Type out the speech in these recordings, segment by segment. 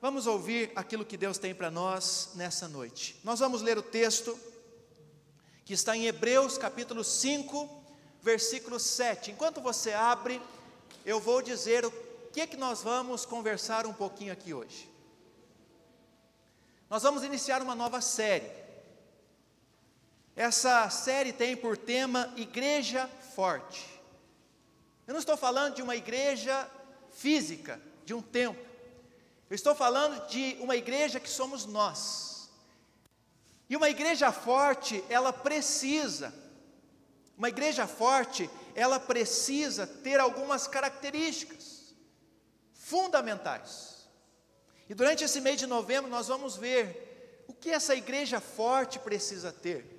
vamos ouvir aquilo que Deus tem para nós nessa noite. Nós vamos ler o texto que está em Hebreus capítulo 5, versículo 7. Enquanto você abre, eu vou dizer o que, que nós vamos conversar um pouquinho aqui hoje. Nós vamos iniciar uma nova série. Essa série tem por tema Igreja Forte. Eu não estou falando de uma igreja física, de um templo. Eu estou falando de uma igreja que somos nós. E uma igreja forte, ela precisa, uma igreja forte, ela precisa ter algumas características fundamentais. E durante esse mês de novembro nós vamos ver o que essa igreja forte precisa ter.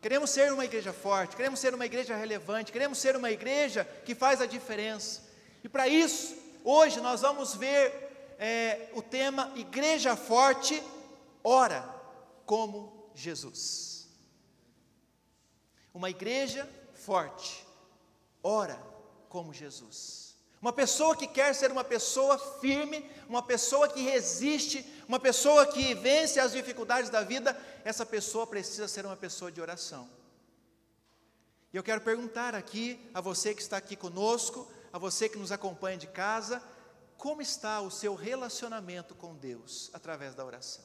Queremos ser uma igreja forte, queremos ser uma igreja relevante, queremos ser uma igreja que faz a diferença. E para isso, hoje nós vamos ver é, o tema Igreja Forte, ora como Jesus. Uma igreja forte, ora como Jesus. Uma pessoa que quer ser uma pessoa firme, uma pessoa que resiste, uma pessoa que vence as dificuldades da vida, essa pessoa precisa ser uma pessoa de oração. E eu quero perguntar aqui a você que está aqui conosco, a você que nos acompanha de casa, como está o seu relacionamento com Deus através da oração?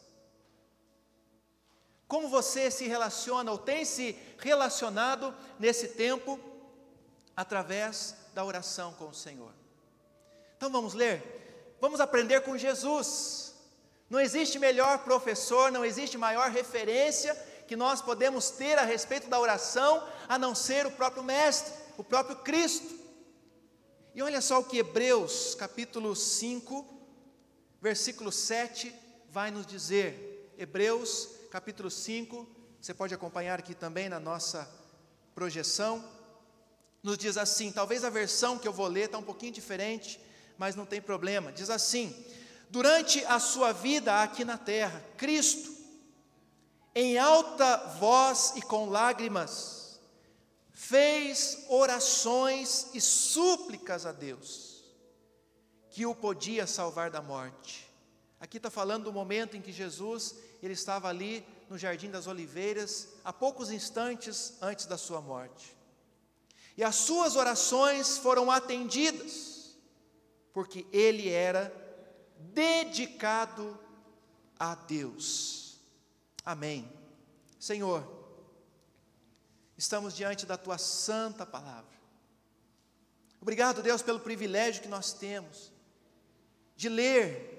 Como você se relaciona ou tem se relacionado nesse tempo através da oração com o Senhor? Então vamos ler? Vamos aprender com Jesus. Não existe melhor professor, não existe maior referência que nós podemos ter a respeito da oração a não ser o próprio Mestre, o próprio Cristo. E olha só o que Hebreus capítulo 5, versículo 7 vai nos dizer. Hebreus capítulo 5, você pode acompanhar aqui também na nossa projeção, nos diz assim, talvez a versão que eu vou ler está um pouquinho diferente, mas não tem problema. Diz assim: Durante a sua vida aqui na terra, Cristo, em alta voz e com lágrimas, fez orações e súplicas a Deus, que o podia salvar da morte. Aqui está falando do momento em que Jesus ele estava ali no Jardim das Oliveiras, a poucos instantes antes da sua morte. E as suas orações foram atendidas, porque ele era dedicado a Deus. Amém. Senhor, estamos diante da tua santa palavra. Obrigado, Deus, pelo privilégio que nós temos de ler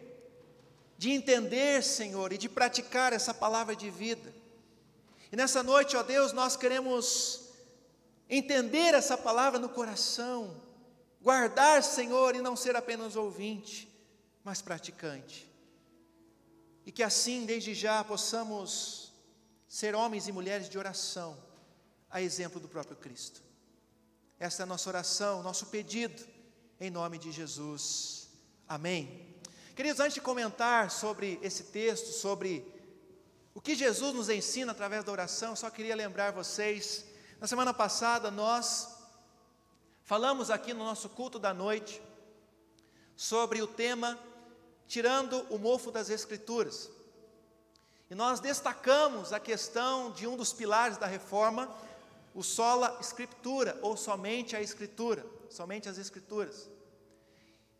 de entender, Senhor, e de praticar essa palavra de vida. E nessa noite, ó Deus, nós queremos entender essa palavra no coração, guardar, Senhor, e não ser apenas ouvinte, mas praticante. E que assim, desde já, possamos ser homens e mulheres de oração, a exemplo do próprio Cristo. Esta é a nossa oração, nosso pedido, em nome de Jesus. Amém. Queridos, antes de comentar sobre esse texto, sobre o que Jesus nos ensina através da oração, só queria lembrar vocês, na semana passada nós falamos aqui no nosso culto da noite sobre o tema tirando o mofo das escrituras. E nós destacamos a questão de um dos pilares da reforma, o sola escritura, ou somente a escritura, somente as escrituras.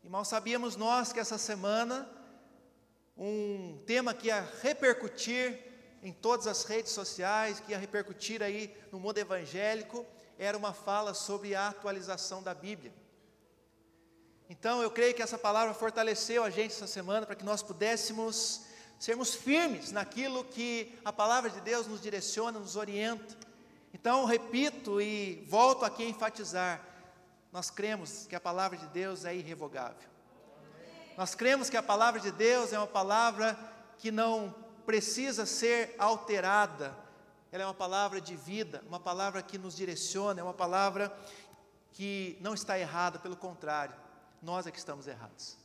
E mal sabíamos nós que essa semana, um tema que ia repercutir em todas as redes sociais, que ia repercutir aí no mundo evangélico, era uma fala sobre a atualização da Bíblia. Então eu creio que essa palavra fortaleceu a gente essa semana para que nós pudéssemos sermos firmes naquilo que a palavra de Deus nos direciona, nos orienta. Então, repito e volto aqui a enfatizar: nós cremos que a palavra de Deus é irrevogável. Nós cremos que a palavra de Deus é uma palavra que não precisa ser alterada. Ela é uma palavra de vida, uma palavra que nos direciona, é uma palavra que não está errada, pelo contrário, nós é que estamos errados.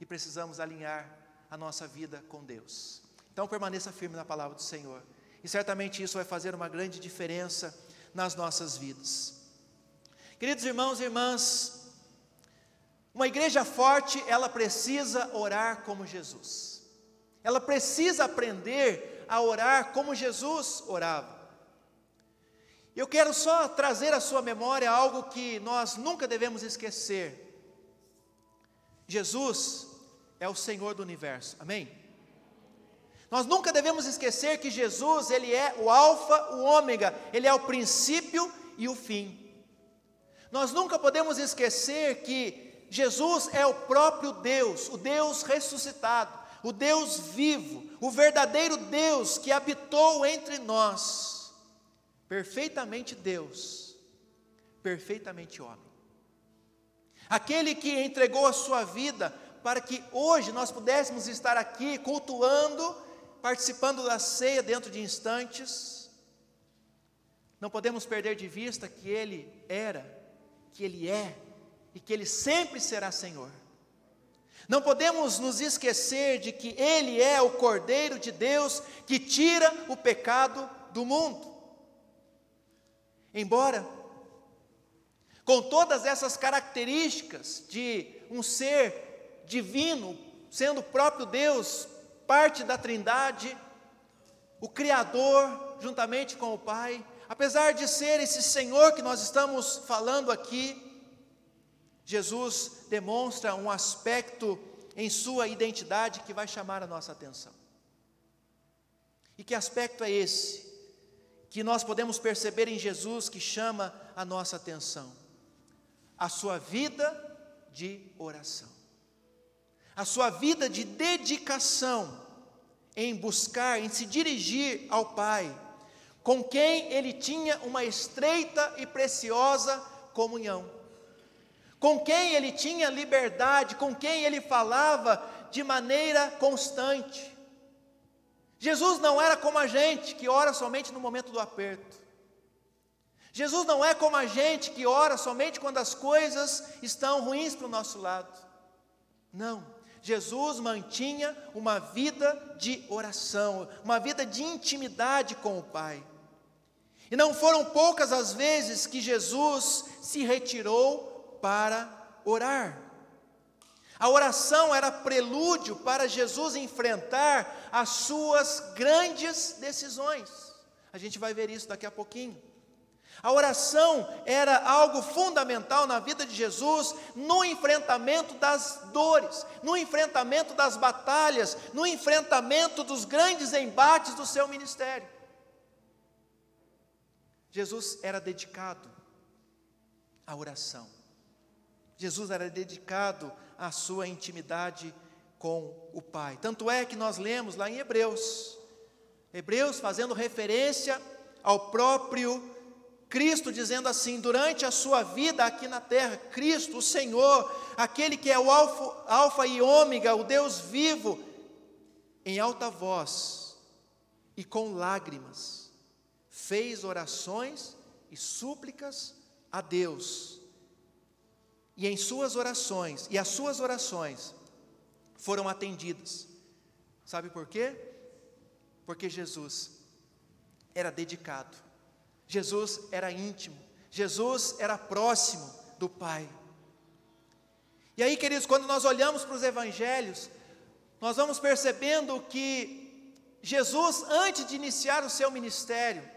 E precisamos alinhar a nossa vida com Deus. Então permaneça firme na palavra do Senhor. E certamente isso vai fazer uma grande diferença nas nossas vidas. Queridos irmãos e irmãs, Uma igreja forte, ela precisa orar como Jesus. Ela precisa aprender a orar como Jesus orava. Eu quero só trazer à sua memória algo que nós nunca devemos esquecer. Jesus é o Senhor do universo. Amém? Nós nunca devemos esquecer que Jesus, ele é o alfa, o ômega, ele é o princípio e o fim. Nós nunca podemos esquecer que Jesus é o próprio Deus, o Deus ressuscitado, o Deus vivo, o verdadeiro Deus que habitou entre nós. Perfeitamente Deus, perfeitamente homem. Aquele que entregou a sua vida para que hoje nós pudéssemos estar aqui cultuando participando da ceia dentro de instantes, não podemos perder de vista que Ele era, que Ele é e que Ele sempre será Senhor. Não podemos nos esquecer de que Ele é o Cordeiro de Deus que tira o pecado do mundo. Embora, com todas essas características de um ser divino, sendo o próprio Deus, parte da Trindade, o Criador, juntamente com o Pai, apesar de ser esse Senhor que nós estamos falando aqui, Jesus demonstra um aspecto em sua identidade que vai chamar a nossa atenção. E que aspecto é esse? Que nós podemos perceber em Jesus que chama a nossa atenção? A sua vida de oração a sua vida de dedicação em buscar, em se dirigir ao Pai, com quem ele tinha uma estreita e preciosa comunhão, com quem ele tinha liberdade, com quem ele falava de maneira constante. Jesus não era como a gente que ora somente no momento do aperto. Jesus não é como a gente que ora somente quando as coisas estão ruins para o nosso lado. Não. Jesus mantinha uma vida de oração, uma vida de intimidade com o Pai. E não foram poucas as vezes que Jesus se retirou para orar. A oração era prelúdio para Jesus enfrentar as suas grandes decisões. A gente vai ver isso daqui a pouquinho. A oração era algo fundamental na vida de Jesus no enfrentamento das dores, no enfrentamento das batalhas, no enfrentamento dos grandes embates do seu ministério. Jesus era dedicado à oração. Jesus era dedicado à sua intimidade com o Pai. Tanto é que nós lemos lá em Hebreus, Hebreus fazendo referência ao próprio Cristo dizendo assim: durante a sua vida aqui na terra, Cristo, o Senhor, aquele que é o alfa, alfa e ômega, o Deus vivo, em alta voz e com lágrimas, fez orações e súplicas a Deus. E em suas orações, e as suas orações foram atendidas. Sabe por quê? Porque Jesus era dedicado Jesus era íntimo, Jesus era próximo do Pai. E aí, queridos, quando nós olhamos para os evangelhos, nós vamos percebendo que Jesus, antes de iniciar o seu ministério,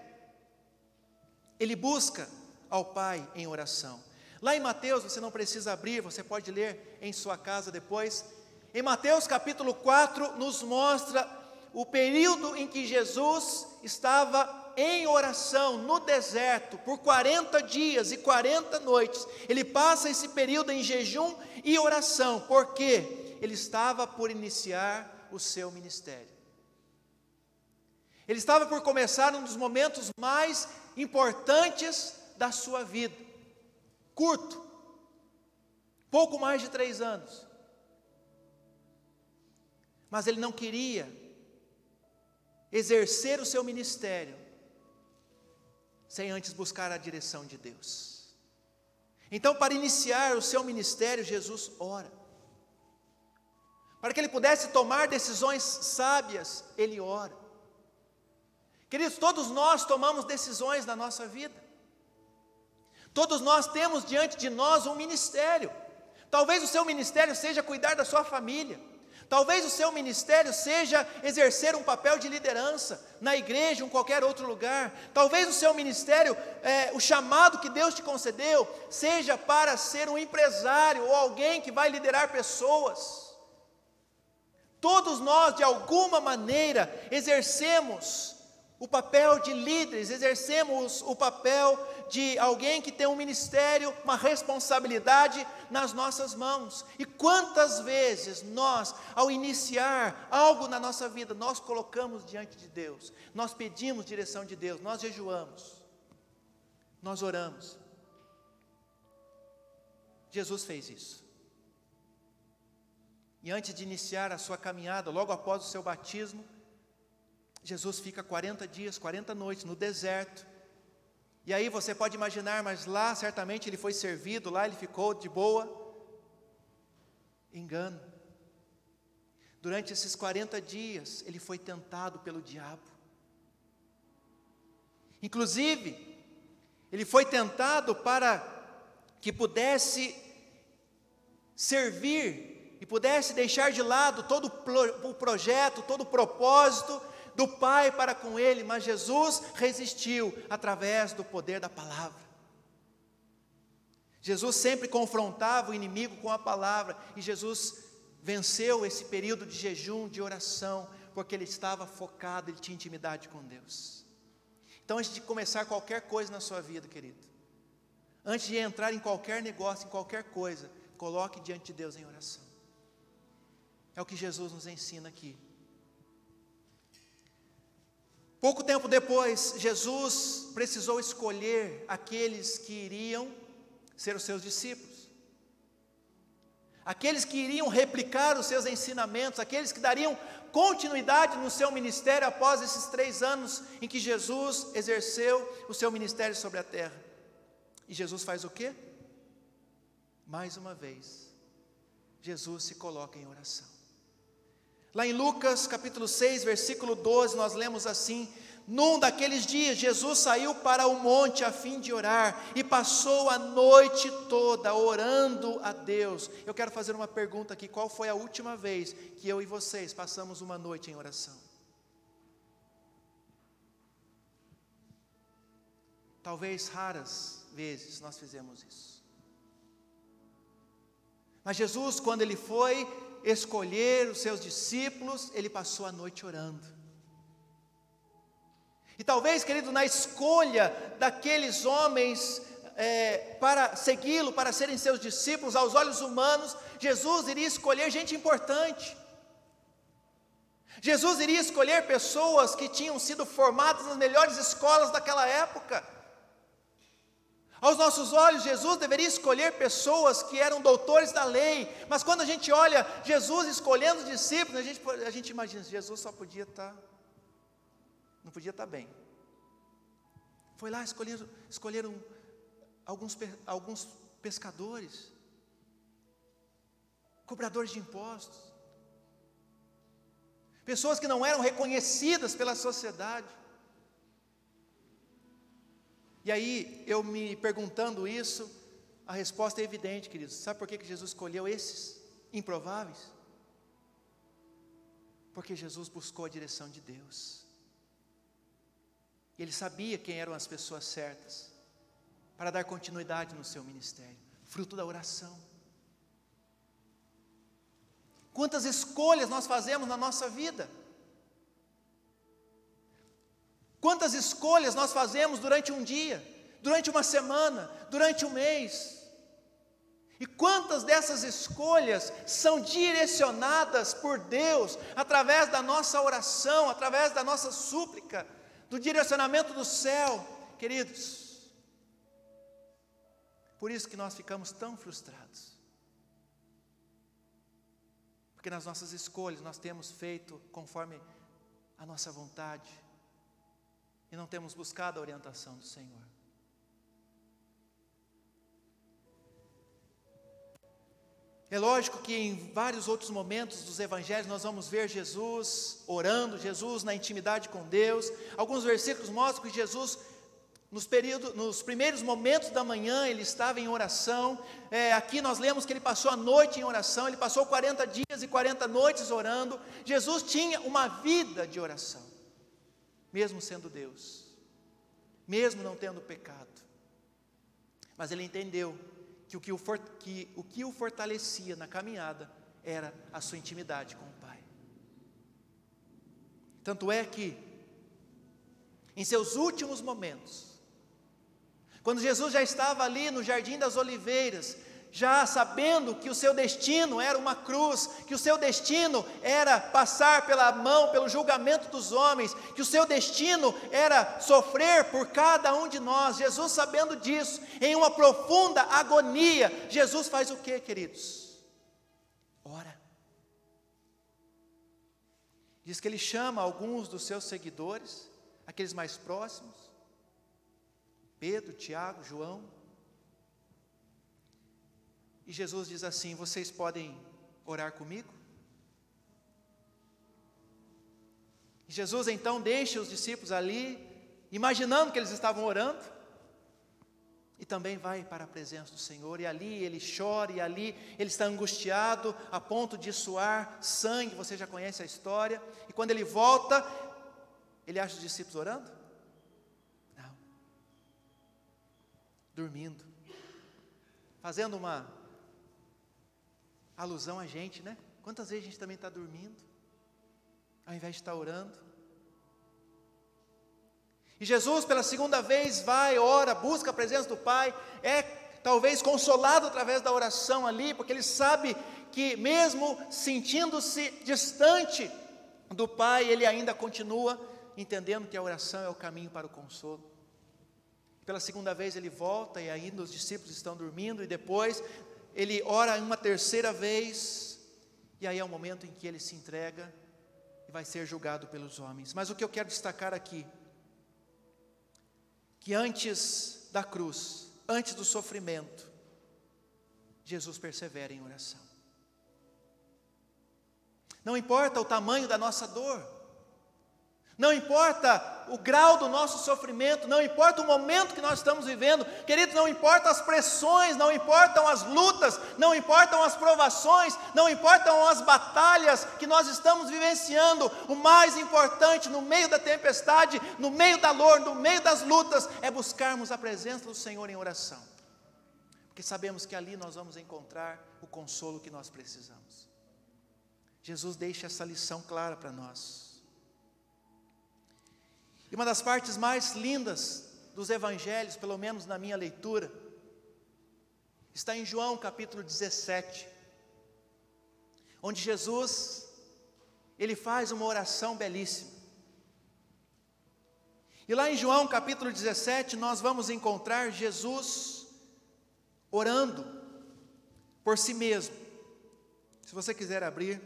ele busca ao Pai em oração. Lá em Mateus, você não precisa abrir, você pode ler em sua casa depois. Em Mateus capítulo 4, nos mostra o período em que Jesus estava em oração no deserto por 40 dias e 40 noites. Ele passa esse período em jejum e oração, porque ele estava por iniciar o seu ministério. Ele estava por começar um dos momentos mais importantes da sua vida. Curto, pouco mais de três anos. Mas ele não queria exercer o seu ministério sem antes buscar a direção de Deus. Então, para iniciar o seu ministério, Jesus ora. Para que ele pudesse tomar decisões sábias, ele ora. Queridos, todos nós tomamos decisões na nossa vida. Todos nós temos diante de nós um ministério. Talvez o seu ministério seja cuidar da sua família. Talvez o seu ministério seja exercer um papel de liderança na igreja, ou em qualquer outro lugar. Talvez o seu ministério, é, o chamado que Deus te concedeu, seja para ser um empresário ou alguém que vai liderar pessoas. Todos nós, de alguma maneira, exercemos o papel de líderes, exercemos o papel de alguém que tem um ministério, uma responsabilidade nas nossas mãos. E quantas vezes nós, ao iniciar algo na nossa vida, nós colocamos diante de Deus, nós pedimos direção de Deus, nós jejuamos, nós oramos. Jesus fez isso. E antes de iniciar a sua caminhada, logo após o seu batismo, Jesus fica 40 dias, 40 noites no deserto. E aí você pode imaginar, mas lá certamente ele foi servido, lá ele ficou de boa. Engano. Durante esses 40 dias, ele foi tentado pelo diabo. Inclusive, ele foi tentado para que pudesse servir e pudesse deixar de lado todo o projeto, todo o propósito do Pai para com ele, mas Jesus resistiu através do poder da palavra. Jesus sempre confrontava o inimigo com a palavra e Jesus venceu esse período de jejum, de oração, porque ele estava focado, ele tinha intimidade com Deus. Então, antes de começar qualquer coisa na sua vida, querido, antes de entrar em qualquer negócio, em qualquer coisa, coloque diante de Deus em oração. É o que Jesus nos ensina aqui. Pouco tempo depois, Jesus precisou escolher aqueles que iriam ser os seus discípulos, aqueles que iriam replicar os seus ensinamentos, aqueles que dariam continuidade no seu ministério após esses três anos em que Jesus exerceu o seu ministério sobre a terra. E Jesus faz o quê? Mais uma vez, Jesus se coloca em oração. Lá em Lucas capítulo 6, versículo 12, nós lemos assim: Num daqueles dias, Jesus saiu para o monte a fim de orar e passou a noite toda orando a Deus. Eu quero fazer uma pergunta aqui: qual foi a última vez que eu e vocês passamos uma noite em oração? Talvez raras vezes nós fizemos isso. Mas Jesus, quando ele foi escolher os seus discípulos, ele passou a noite orando. E talvez, querido, na escolha daqueles homens é, para segui-lo, para serem seus discípulos, aos olhos humanos, Jesus iria escolher gente importante. Jesus iria escolher pessoas que tinham sido formadas nas melhores escolas daquela época. Aos nossos olhos, Jesus deveria escolher pessoas que eram doutores da lei, mas quando a gente olha Jesus escolhendo os discípulos, a gente, a gente imagina, Jesus só podia estar, tá, não podia estar tá bem. Foi lá, escolheram, escolheram alguns, alguns pescadores, cobradores de impostos, pessoas que não eram reconhecidas pela sociedade. E aí, eu me perguntando isso, a resposta é evidente, queridos. Sabe por que Jesus escolheu esses improváveis? Porque Jesus buscou a direção de Deus. Ele sabia quem eram as pessoas certas para dar continuidade no seu ministério, fruto da oração. Quantas escolhas nós fazemos na nossa vida? Quantas escolhas nós fazemos durante um dia, durante uma semana, durante um mês? E quantas dessas escolhas são direcionadas por Deus através da nossa oração, através da nossa súplica, do direcionamento do céu, queridos? Por isso que nós ficamos tão frustrados. Porque nas nossas escolhas nós temos feito conforme a nossa vontade, e não temos buscado a orientação do Senhor. É lógico que em vários outros momentos dos evangelhos nós vamos ver Jesus orando, Jesus na intimidade com Deus. Alguns versículos mostram que Jesus nos, período, nos primeiros momentos da manhã ele estava em oração. É, aqui nós lemos que ele passou a noite em oração, ele passou 40 dias e 40 noites orando. Jesus tinha uma vida de oração, mesmo sendo Deus, mesmo não tendo pecado. Mas ele entendeu que o que o, for, que, o que o fortalecia na caminhada era a sua intimidade com o Pai. Tanto é que, em seus últimos momentos, quando Jesus já estava ali no Jardim das Oliveiras, já sabendo que o seu destino era uma cruz, que o seu destino era passar pela mão, pelo julgamento dos homens, que o seu destino era sofrer por cada um de nós. Jesus, sabendo disso, em uma profunda agonia, Jesus faz o que, queridos? Ora. Diz que ele chama alguns dos seus seguidores, aqueles mais próximos, Pedro, Tiago, João. E Jesus diz assim: Vocês podem orar comigo? E Jesus então deixa os discípulos ali, imaginando que eles estavam orando, e também vai para a presença do Senhor, e ali ele chora, e ali ele está angustiado, a ponto de suar sangue, você já conhece a história, e quando ele volta, ele acha os discípulos orando? dormindo, fazendo uma alusão a gente, né? Quantas vezes a gente também está dormindo, ao invés de estar orando? E Jesus, pela segunda vez, vai, ora, busca a presença do Pai, é talvez consolado através da oração ali, porque ele sabe que, mesmo sentindo-se distante do Pai, ele ainda continua entendendo que a oração é o caminho para o consolo. Pela segunda vez ele volta e ainda os discípulos estão dormindo, e depois ele ora uma terceira vez, e aí é o momento em que ele se entrega e vai ser julgado pelos homens. Mas o que eu quero destacar aqui, que antes da cruz, antes do sofrimento, Jesus persevera em oração. Não importa o tamanho da nossa dor, não importa o grau do nosso sofrimento, não importa o momento que nós estamos vivendo, queridos, não importa as pressões, não importam as lutas, não importam as provações, não importam as batalhas que nós estamos vivenciando, o mais importante no meio da tempestade, no meio da dor, no meio das lutas, é buscarmos a presença do Senhor em oração, porque sabemos que ali nós vamos encontrar o consolo que nós precisamos. Jesus deixa essa lição clara para nós. E uma das partes mais lindas dos evangelhos, pelo menos na minha leitura, está em João capítulo 17, onde Jesus ele faz uma oração belíssima. E lá em João capítulo 17, nós vamos encontrar Jesus orando por si mesmo. Se você quiser abrir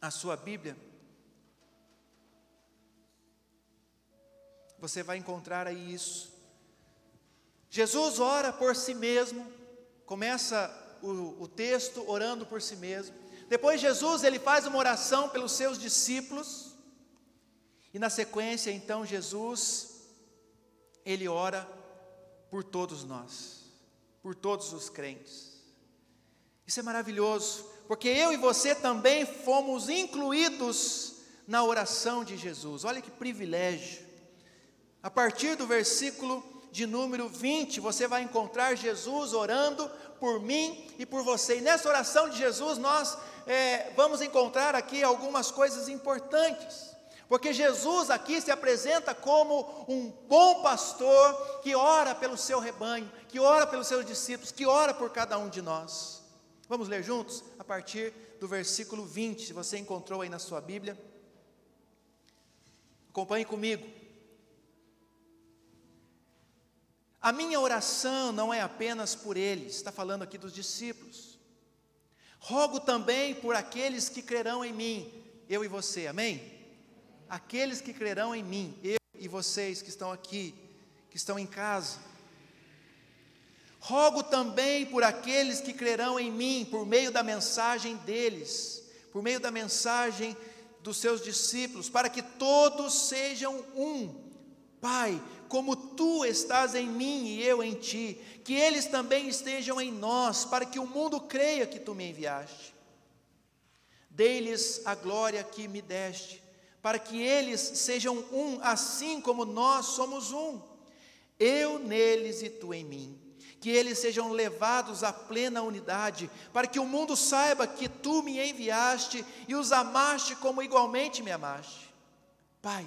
a sua Bíblia, Você vai encontrar aí isso. Jesus ora por si mesmo, começa o, o texto orando por si mesmo. Depois Jesus ele faz uma oração pelos seus discípulos. E na sequência, então, Jesus, ele ora por todos nós, por todos os crentes. Isso é maravilhoso, porque eu e você também fomos incluídos na oração de Jesus. Olha que privilégio. A partir do versículo de número 20, você vai encontrar Jesus orando por mim e por você. E nessa oração de Jesus, nós é, vamos encontrar aqui algumas coisas importantes. Porque Jesus aqui se apresenta como um bom pastor que ora pelo seu rebanho, que ora pelos seus discípulos, que ora por cada um de nós. Vamos ler juntos a partir do versículo 20, se você encontrou aí na sua Bíblia. Acompanhe comigo. A minha oração não é apenas por eles, está falando aqui dos discípulos. Rogo também por aqueles que crerão em mim, eu e você, amém? Aqueles que crerão em mim, eu e vocês que estão aqui, que estão em casa. Rogo também por aqueles que crerão em mim, por meio da mensagem deles, por meio da mensagem dos seus discípulos, para que todos sejam um, Pai, como tu estás em mim e eu em ti, que eles também estejam em nós, para que o mundo creia que tu me enviaste. Dei-lhes a glória que me deste, para que eles sejam um, assim como nós somos um. Eu neles e tu em mim. Que eles sejam levados à plena unidade, para que o mundo saiba que tu me enviaste e os amaste como igualmente me amaste. Pai,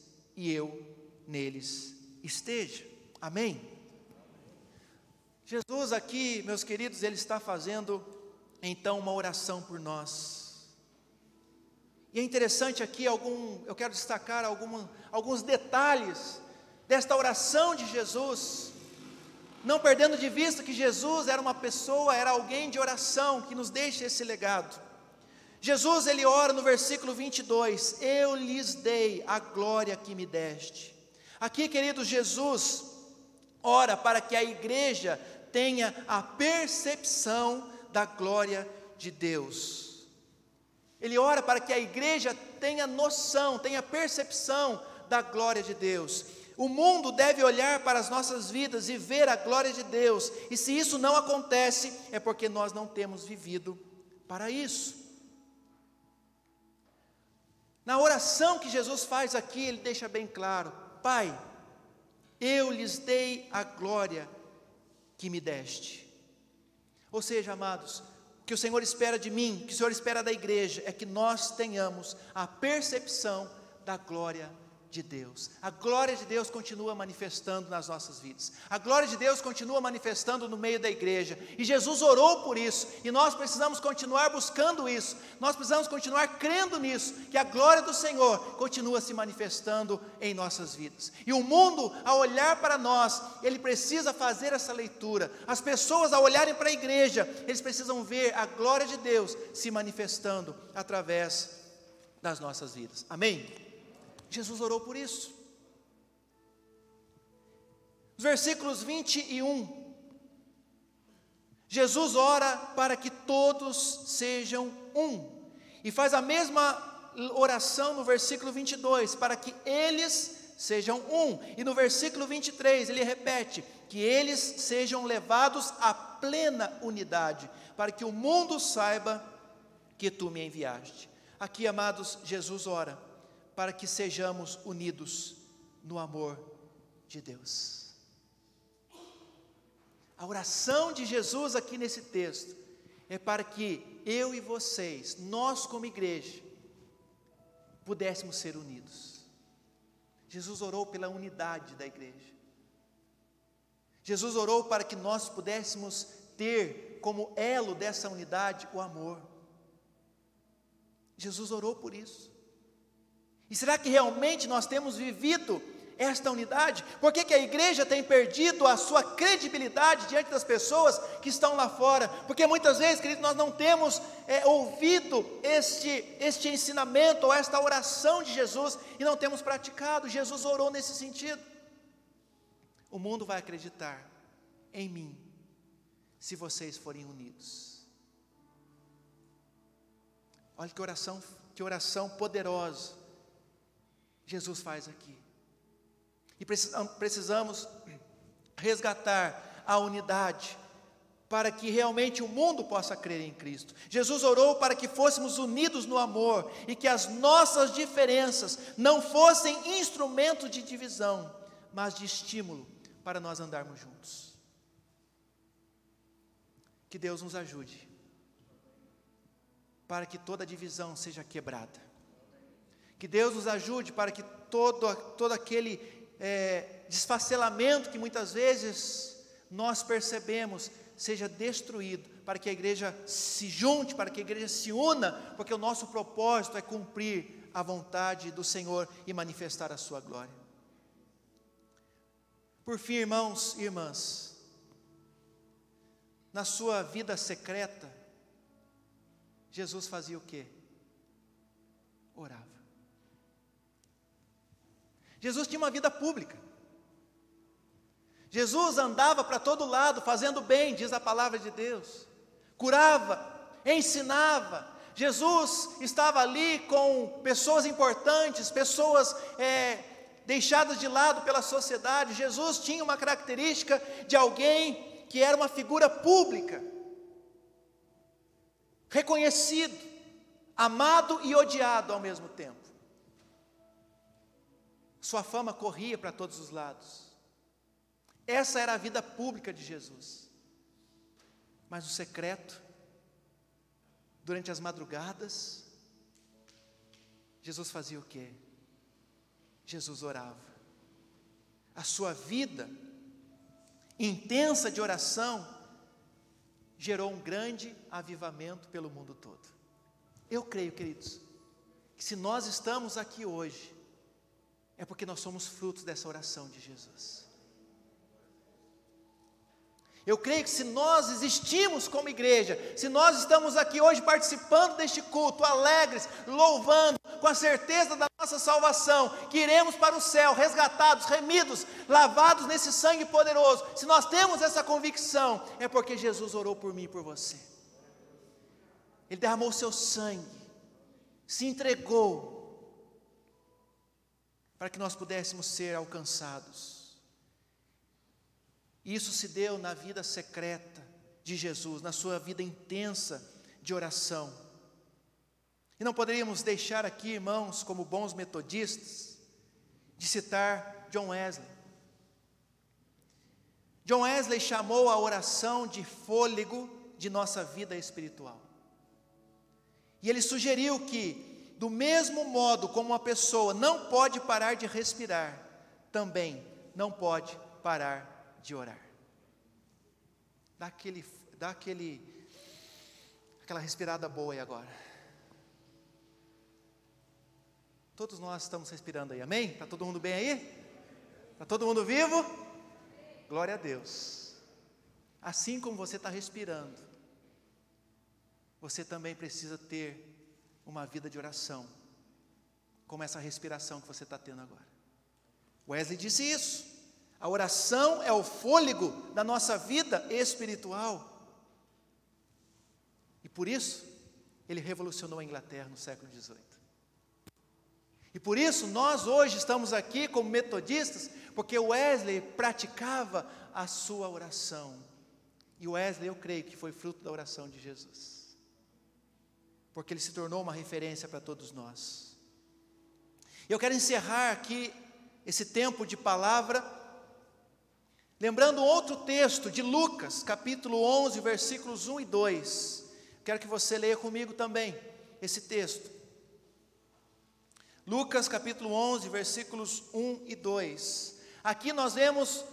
e eu neles esteja. Amém? Jesus aqui, meus queridos, ele está fazendo então uma oração por nós. E é interessante aqui algum, eu quero destacar alguma, alguns detalhes desta oração de Jesus. Não perdendo de vista que Jesus era uma pessoa, era alguém de oração que nos deixa esse legado. Jesus ele ora no versículo 22: Eu lhes dei a glória que me deste. Aqui, querido, Jesus ora para que a igreja tenha a percepção da glória de Deus. Ele ora para que a igreja tenha noção, tenha percepção da glória de Deus. O mundo deve olhar para as nossas vidas e ver a glória de Deus, e se isso não acontece, é porque nós não temos vivido para isso. Na oração que Jesus faz aqui, ele deixa bem claro: Pai, eu lhes dei a glória que me deste. Ou seja, amados, o que o Senhor espera de mim, o que o Senhor espera da igreja, é que nós tenhamos a percepção da glória de Deus. A glória de Deus continua manifestando nas nossas vidas. A glória de Deus continua manifestando no meio da igreja. E Jesus orou por isso. E nós precisamos continuar buscando isso. Nós precisamos continuar crendo nisso. Que a glória do Senhor continua se manifestando em nossas vidas. E o mundo, ao olhar para nós, ele precisa fazer essa leitura. As pessoas, ao olharem para a igreja, eles precisam ver a glória de Deus se manifestando através das nossas vidas. Amém? Jesus orou por isso. Os versículos 21. Jesus ora para que todos sejam um. E faz a mesma oração no versículo 22, para que eles sejam um. E no versículo 23 ele repete: que eles sejam levados à plena unidade, para que o mundo saiba que tu me enviaste. Aqui, amados, Jesus ora para que sejamos unidos no amor de Deus. A oração de Jesus aqui nesse texto é para que eu e vocês, nós como igreja, pudéssemos ser unidos. Jesus orou pela unidade da igreja. Jesus orou para que nós pudéssemos ter como elo dessa unidade o amor. Jesus orou por isso. E será que realmente nós temos vivido esta unidade? Por que, que, a igreja tem perdido a sua credibilidade diante das pessoas que estão lá fora? Porque muitas vezes, querido, nós não temos é, ouvido este, este ensinamento ou esta oração de Jesus e não temos praticado. Jesus orou nesse sentido. O mundo vai acreditar em mim se vocês forem unidos. Olha que oração, que oração poderosa Jesus faz aqui. E precisamos resgatar a unidade para que realmente o mundo possa crer em Cristo. Jesus orou para que fôssemos unidos no amor e que as nossas diferenças não fossem instrumento de divisão, mas de estímulo para nós andarmos juntos. Que Deus nos ajude para que toda divisão seja quebrada que Deus nos ajude para que todo, todo aquele é, desfacelamento que muitas vezes nós percebemos seja destruído, para que a igreja se junte, para que a igreja se una, porque o nosso propósito é cumprir a vontade do Senhor e manifestar a sua glória. Por fim, irmãos e irmãs, na sua vida secreta, Jesus fazia o quê? Orava. Jesus tinha uma vida pública. Jesus andava para todo lado fazendo bem, diz a palavra de Deus. Curava, ensinava. Jesus estava ali com pessoas importantes, pessoas é, deixadas de lado pela sociedade. Jesus tinha uma característica de alguém que era uma figura pública, reconhecido, amado e odiado ao mesmo tempo. Sua fama corria para todos os lados. Essa era a vida pública de Jesus. Mas o secreto, durante as madrugadas, Jesus fazia o quê? Jesus orava. A sua vida intensa de oração gerou um grande avivamento pelo mundo todo. Eu creio, queridos, que se nós estamos aqui hoje, é porque nós somos frutos dessa oração de Jesus. Eu creio que se nós existimos como igreja, se nós estamos aqui hoje participando deste culto, alegres, louvando, com a certeza da nossa salvação, que iremos para o céu, resgatados, remidos, lavados nesse sangue poderoso, se nós temos essa convicção, é porque Jesus orou por mim e por você. Ele derramou seu sangue, se entregou, para que nós pudéssemos ser alcançados. Isso se deu na vida secreta de Jesus, na sua vida intensa de oração. E não poderíamos deixar aqui, irmãos, como bons metodistas, de citar John Wesley. John Wesley chamou a oração de fôlego de nossa vida espiritual. E ele sugeriu que do mesmo modo como uma pessoa não pode parar de respirar, também não pode parar de orar. Dá aquele, dá aquele, aquela respirada boa aí agora. Todos nós estamos respirando aí, amém? Está todo mundo bem aí? Está todo mundo vivo? Glória a Deus. Assim como você está respirando, você também precisa ter uma vida de oração, como essa respiração que você está tendo agora. Wesley disse isso. A oração é o fôlego da nossa vida espiritual. E por isso, ele revolucionou a Inglaterra no século XVIII. E por isso, nós hoje estamos aqui como metodistas, porque Wesley praticava a sua oração. E Wesley, eu creio que foi fruto da oração de Jesus porque ele se tornou uma referência para todos nós. Eu quero encerrar aqui esse tempo de palavra, lembrando outro texto de Lucas, capítulo 11, versículos 1 e 2. Quero que você leia comigo também esse texto. Lucas capítulo 11, versículos 1 e 2. Aqui nós vemos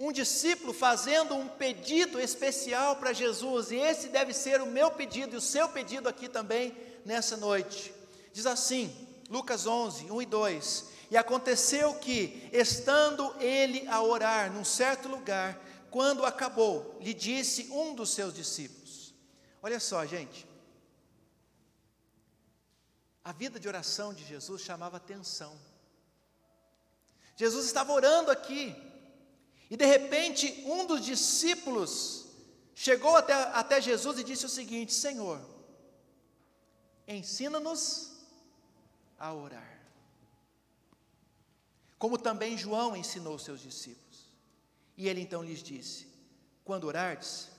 um discípulo fazendo um pedido especial para Jesus, e esse deve ser o meu pedido e o seu pedido aqui também nessa noite. Diz assim, Lucas 11, 1 e 2: E aconteceu que, estando ele a orar num certo lugar, quando acabou, lhe disse um dos seus discípulos: Olha só, gente, a vida de oração de Jesus chamava atenção. Jesus estava orando aqui, e de repente, um dos discípulos chegou até, até Jesus e disse o seguinte: Senhor, ensina-nos a orar. Como também João ensinou seus discípulos. E ele então lhes disse: Quando orardes,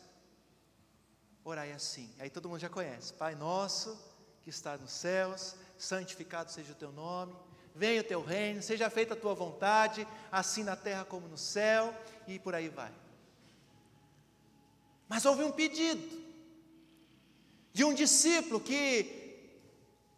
orai assim. Aí todo mundo já conhece: Pai nosso que está nos céus, santificado seja o teu nome venha o teu reino, seja feita a tua vontade, assim na terra como no céu, e por aí vai. Mas houve um pedido de um discípulo que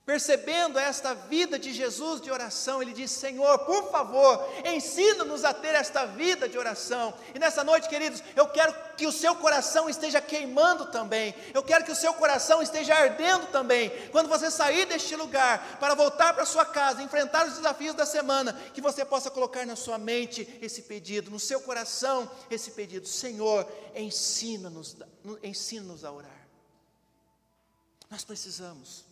Percebendo esta vida de Jesus de oração, ele diz: Senhor, por favor, ensina-nos a ter esta vida de oração. E nessa noite, queridos, eu quero que o seu coração esteja queimando também, eu quero que o seu coração esteja ardendo também. Quando você sair deste lugar para voltar para sua casa, enfrentar os desafios da semana, que você possa colocar na sua mente esse pedido, no seu coração esse pedido: Senhor, ensina-nos ensina a orar. Nós precisamos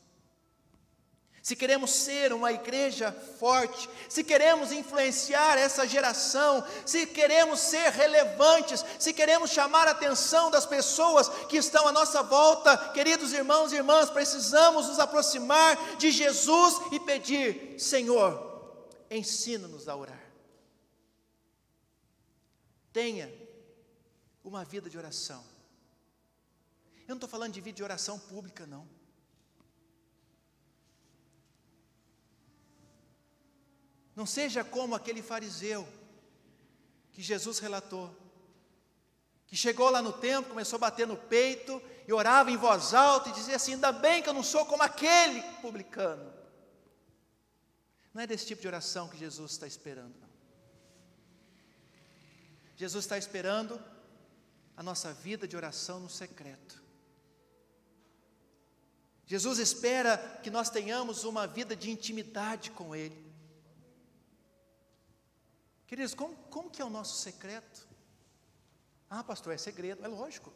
se queremos ser uma igreja forte, se queremos influenciar essa geração, se queremos ser relevantes, se queremos chamar a atenção das pessoas que estão à nossa volta, queridos irmãos e irmãs, precisamos nos aproximar de Jesus e pedir: Senhor, ensina-nos a orar. Tenha uma vida de oração. Eu não estou falando de vida de oração pública, não. Não seja como aquele fariseu que Jesus relatou, que chegou lá no templo, começou a bater no peito e orava em voz alta e dizia assim: ainda bem que eu não sou como aquele publicano. Não é desse tipo de oração que Jesus está esperando, não. Jesus está esperando a nossa vida de oração no secreto. Jesus espera que nós tenhamos uma vida de intimidade com Ele. Queridos, como, como que é o nosso secreto? Ah, pastor, é segredo, é lógico.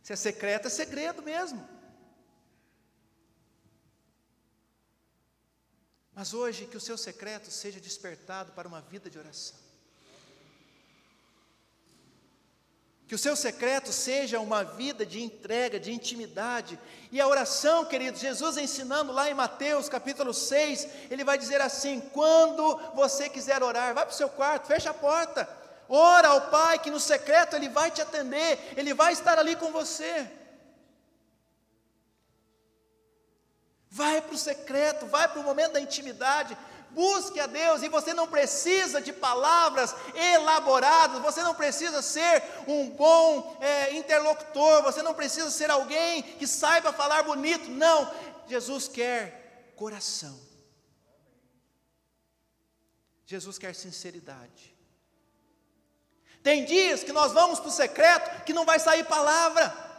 Se é secreto, é segredo mesmo. Mas hoje, que o seu secreto seja despertado para uma vida de oração. Que o seu secreto seja uma vida de entrega, de intimidade. E a oração, queridos, Jesus ensinando lá em Mateus capítulo 6, ele vai dizer assim: quando você quiser orar, vai para o seu quarto, fecha a porta, ora ao Pai, que no secreto Ele vai te atender, Ele vai estar ali com você. Vai para o secreto, vai para o momento da intimidade, Busque a Deus e você não precisa de palavras elaboradas, você não precisa ser um bom é, interlocutor, você não precisa ser alguém que saiba falar bonito, não. Jesus quer coração, Jesus quer sinceridade. Tem dias que nós vamos para o secreto que não vai sair palavra.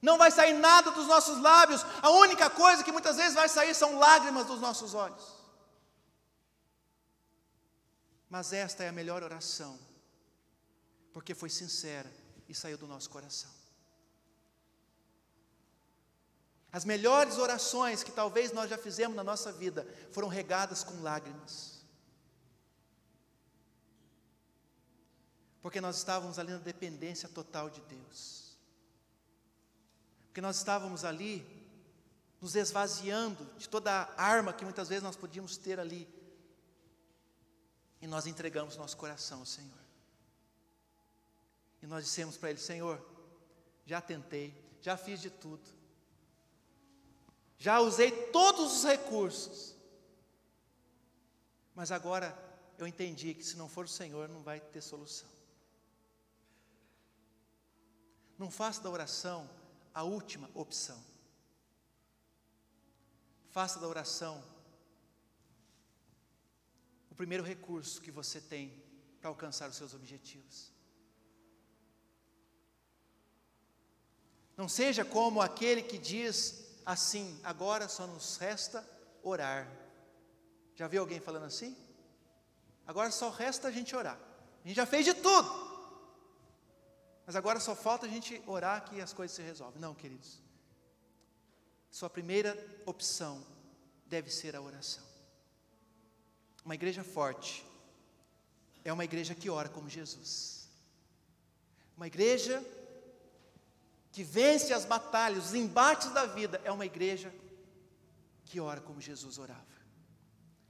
Não vai sair nada dos nossos lábios, a única coisa que muitas vezes vai sair são lágrimas dos nossos olhos. Mas esta é a melhor oração, porque foi sincera e saiu do nosso coração. As melhores orações que talvez nós já fizemos na nossa vida foram regadas com lágrimas. Porque nós estávamos ali na dependência total de Deus porque nós estávamos ali nos esvaziando de toda a arma que muitas vezes nós podíamos ter ali. E nós entregamos nosso coração ao Senhor. E nós dissemos para Ele: Senhor, já tentei, já fiz de tudo, já usei todos os recursos, mas agora eu entendi que se não for o Senhor, não vai ter solução. Não faça da oração a última opção. Faça da oração o primeiro recurso que você tem para alcançar os seus objetivos. Não seja como aquele que diz assim: agora só nos resta orar. Já viu alguém falando assim? Agora só resta a gente orar. A gente já fez de tudo. Mas agora só falta a gente orar que as coisas se resolvem. Não, queridos. Sua primeira opção deve ser a oração. Uma igreja forte é uma igreja que ora como Jesus. Uma igreja que vence as batalhas, os embates da vida, é uma igreja que ora como Jesus orava.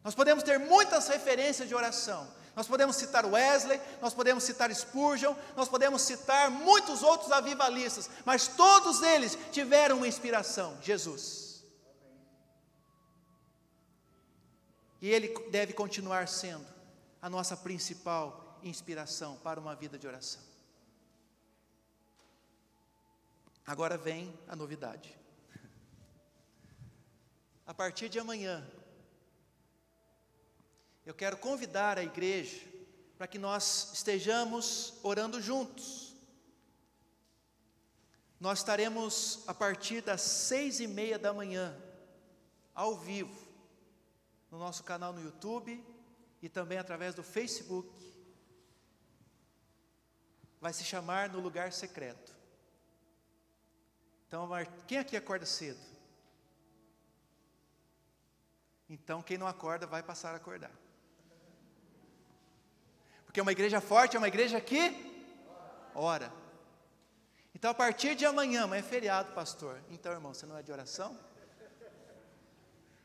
Nós podemos ter muitas referências de oração, nós podemos citar Wesley, nós podemos citar Spurgeon, nós podemos citar muitos outros avivalistas, mas todos eles tiveram uma inspiração: Jesus. E ele deve continuar sendo a nossa principal inspiração para uma vida de oração. Agora vem a novidade. A partir de amanhã, eu quero convidar a igreja para que nós estejamos orando juntos. Nós estaremos a partir das seis e meia da manhã, ao vivo, no nosso canal no YouTube e também através do Facebook. Vai se chamar No Lugar Secreto. Então, quem aqui acorda cedo? Então, quem não acorda vai passar a acordar. Porque uma igreja forte é uma igreja que ora. Então, a partir de amanhã, mas é feriado, pastor. Então, irmão, você não é de oração?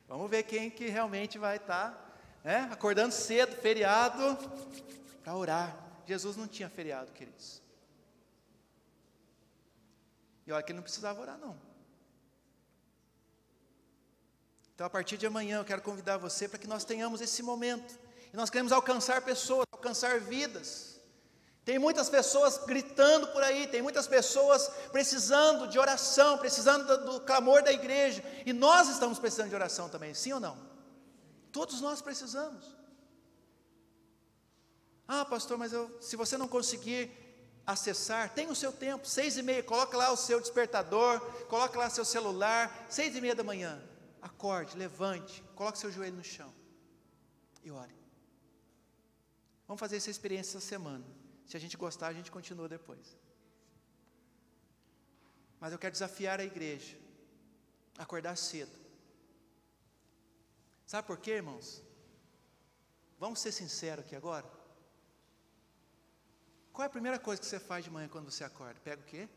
Vamos ver quem que realmente vai estar né, acordando cedo, feriado, para orar. Jesus não tinha feriado, queridos. E olha que ele não precisava orar, não. Então, a partir de amanhã, eu quero convidar você para que nós tenhamos esse momento. E nós queremos alcançar pessoas, alcançar vidas. Tem muitas pessoas gritando por aí, tem muitas pessoas precisando de oração, precisando do, do, clamor da igreja, e nós estamos precisando de oração também, sim ou não? Todos nós precisamos. Ah, pastor, mas eu, se você não conseguir acessar, tem o seu tempo, seis e meia, coloca lá o seu despertador, coloca lá seu celular, seis e meia da manhã, acorde, levante, coloque seu joelho no chão e ore. Vamos fazer essa experiência essa semana. Se a gente gostar, a gente continua depois. Mas eu quero desafiar a igreja a acordar cedo. Sabe por quê, irmãos? Vamos ser sinceros aqui agora. Qual é a primeira coisa que você faz de manhã quando você acorda? Pega o quê?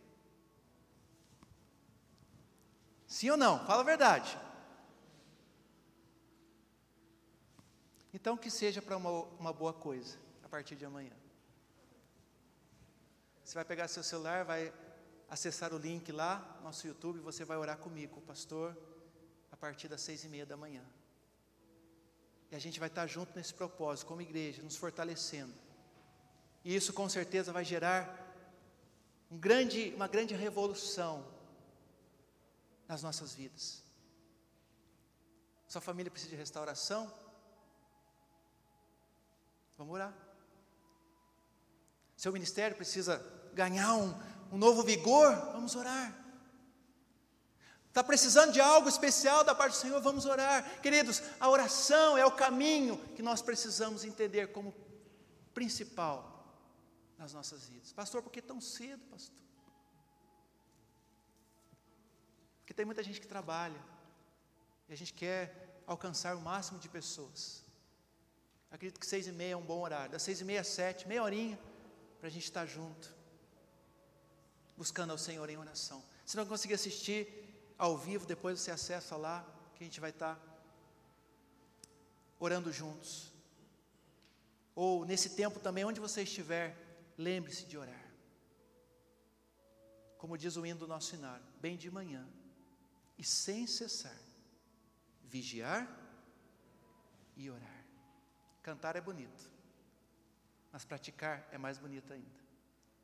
Sim ou não? Fala a verdade. Então que seja para uma, uma boa coisa a partir de amanhã. Você vai pegar seu celular, vai acessar o link lá, nosso YouTube, você vai orar comigo, o pastor, a partir das seis e meia da manhã. E a gente vai estar junto nesse propósito, como igreja, nos fortalecendo. E isso com certeza vai gerar um grande, uma grande revolução nas nossas vidas. Sua família precisa de restauração? Vamos orar. Seu ministério precisa ganhar um, um novo vigor? Vamos orar. Está precisando de algo especial da parte do Senhor? Vamos orar. Queridos, a oração é o caminho que nós precisamos entender como principal nas nossas vidas. Pastor, por que tão cedo, pastor? Porque tem muita gente que trabalha e a gente quer alcançar o máximo de pessoas. Acredito que seis e meia é um bom horário. Das seis e meia às sete, meia horinha, para a gente estar junto buscando ao Senhor em oração. Se não conseguir assistir ao vivo, depois você acessa lá, que a gente vai estar orando juntos. Ou nesse tempo também, onde você estiver, lembre-se de orar. Como diz o hino do nosso sinário, bem de manhã e sem cessar, vigiar e orar. Cantar é bonito, mas praticar é mais bonito ainda.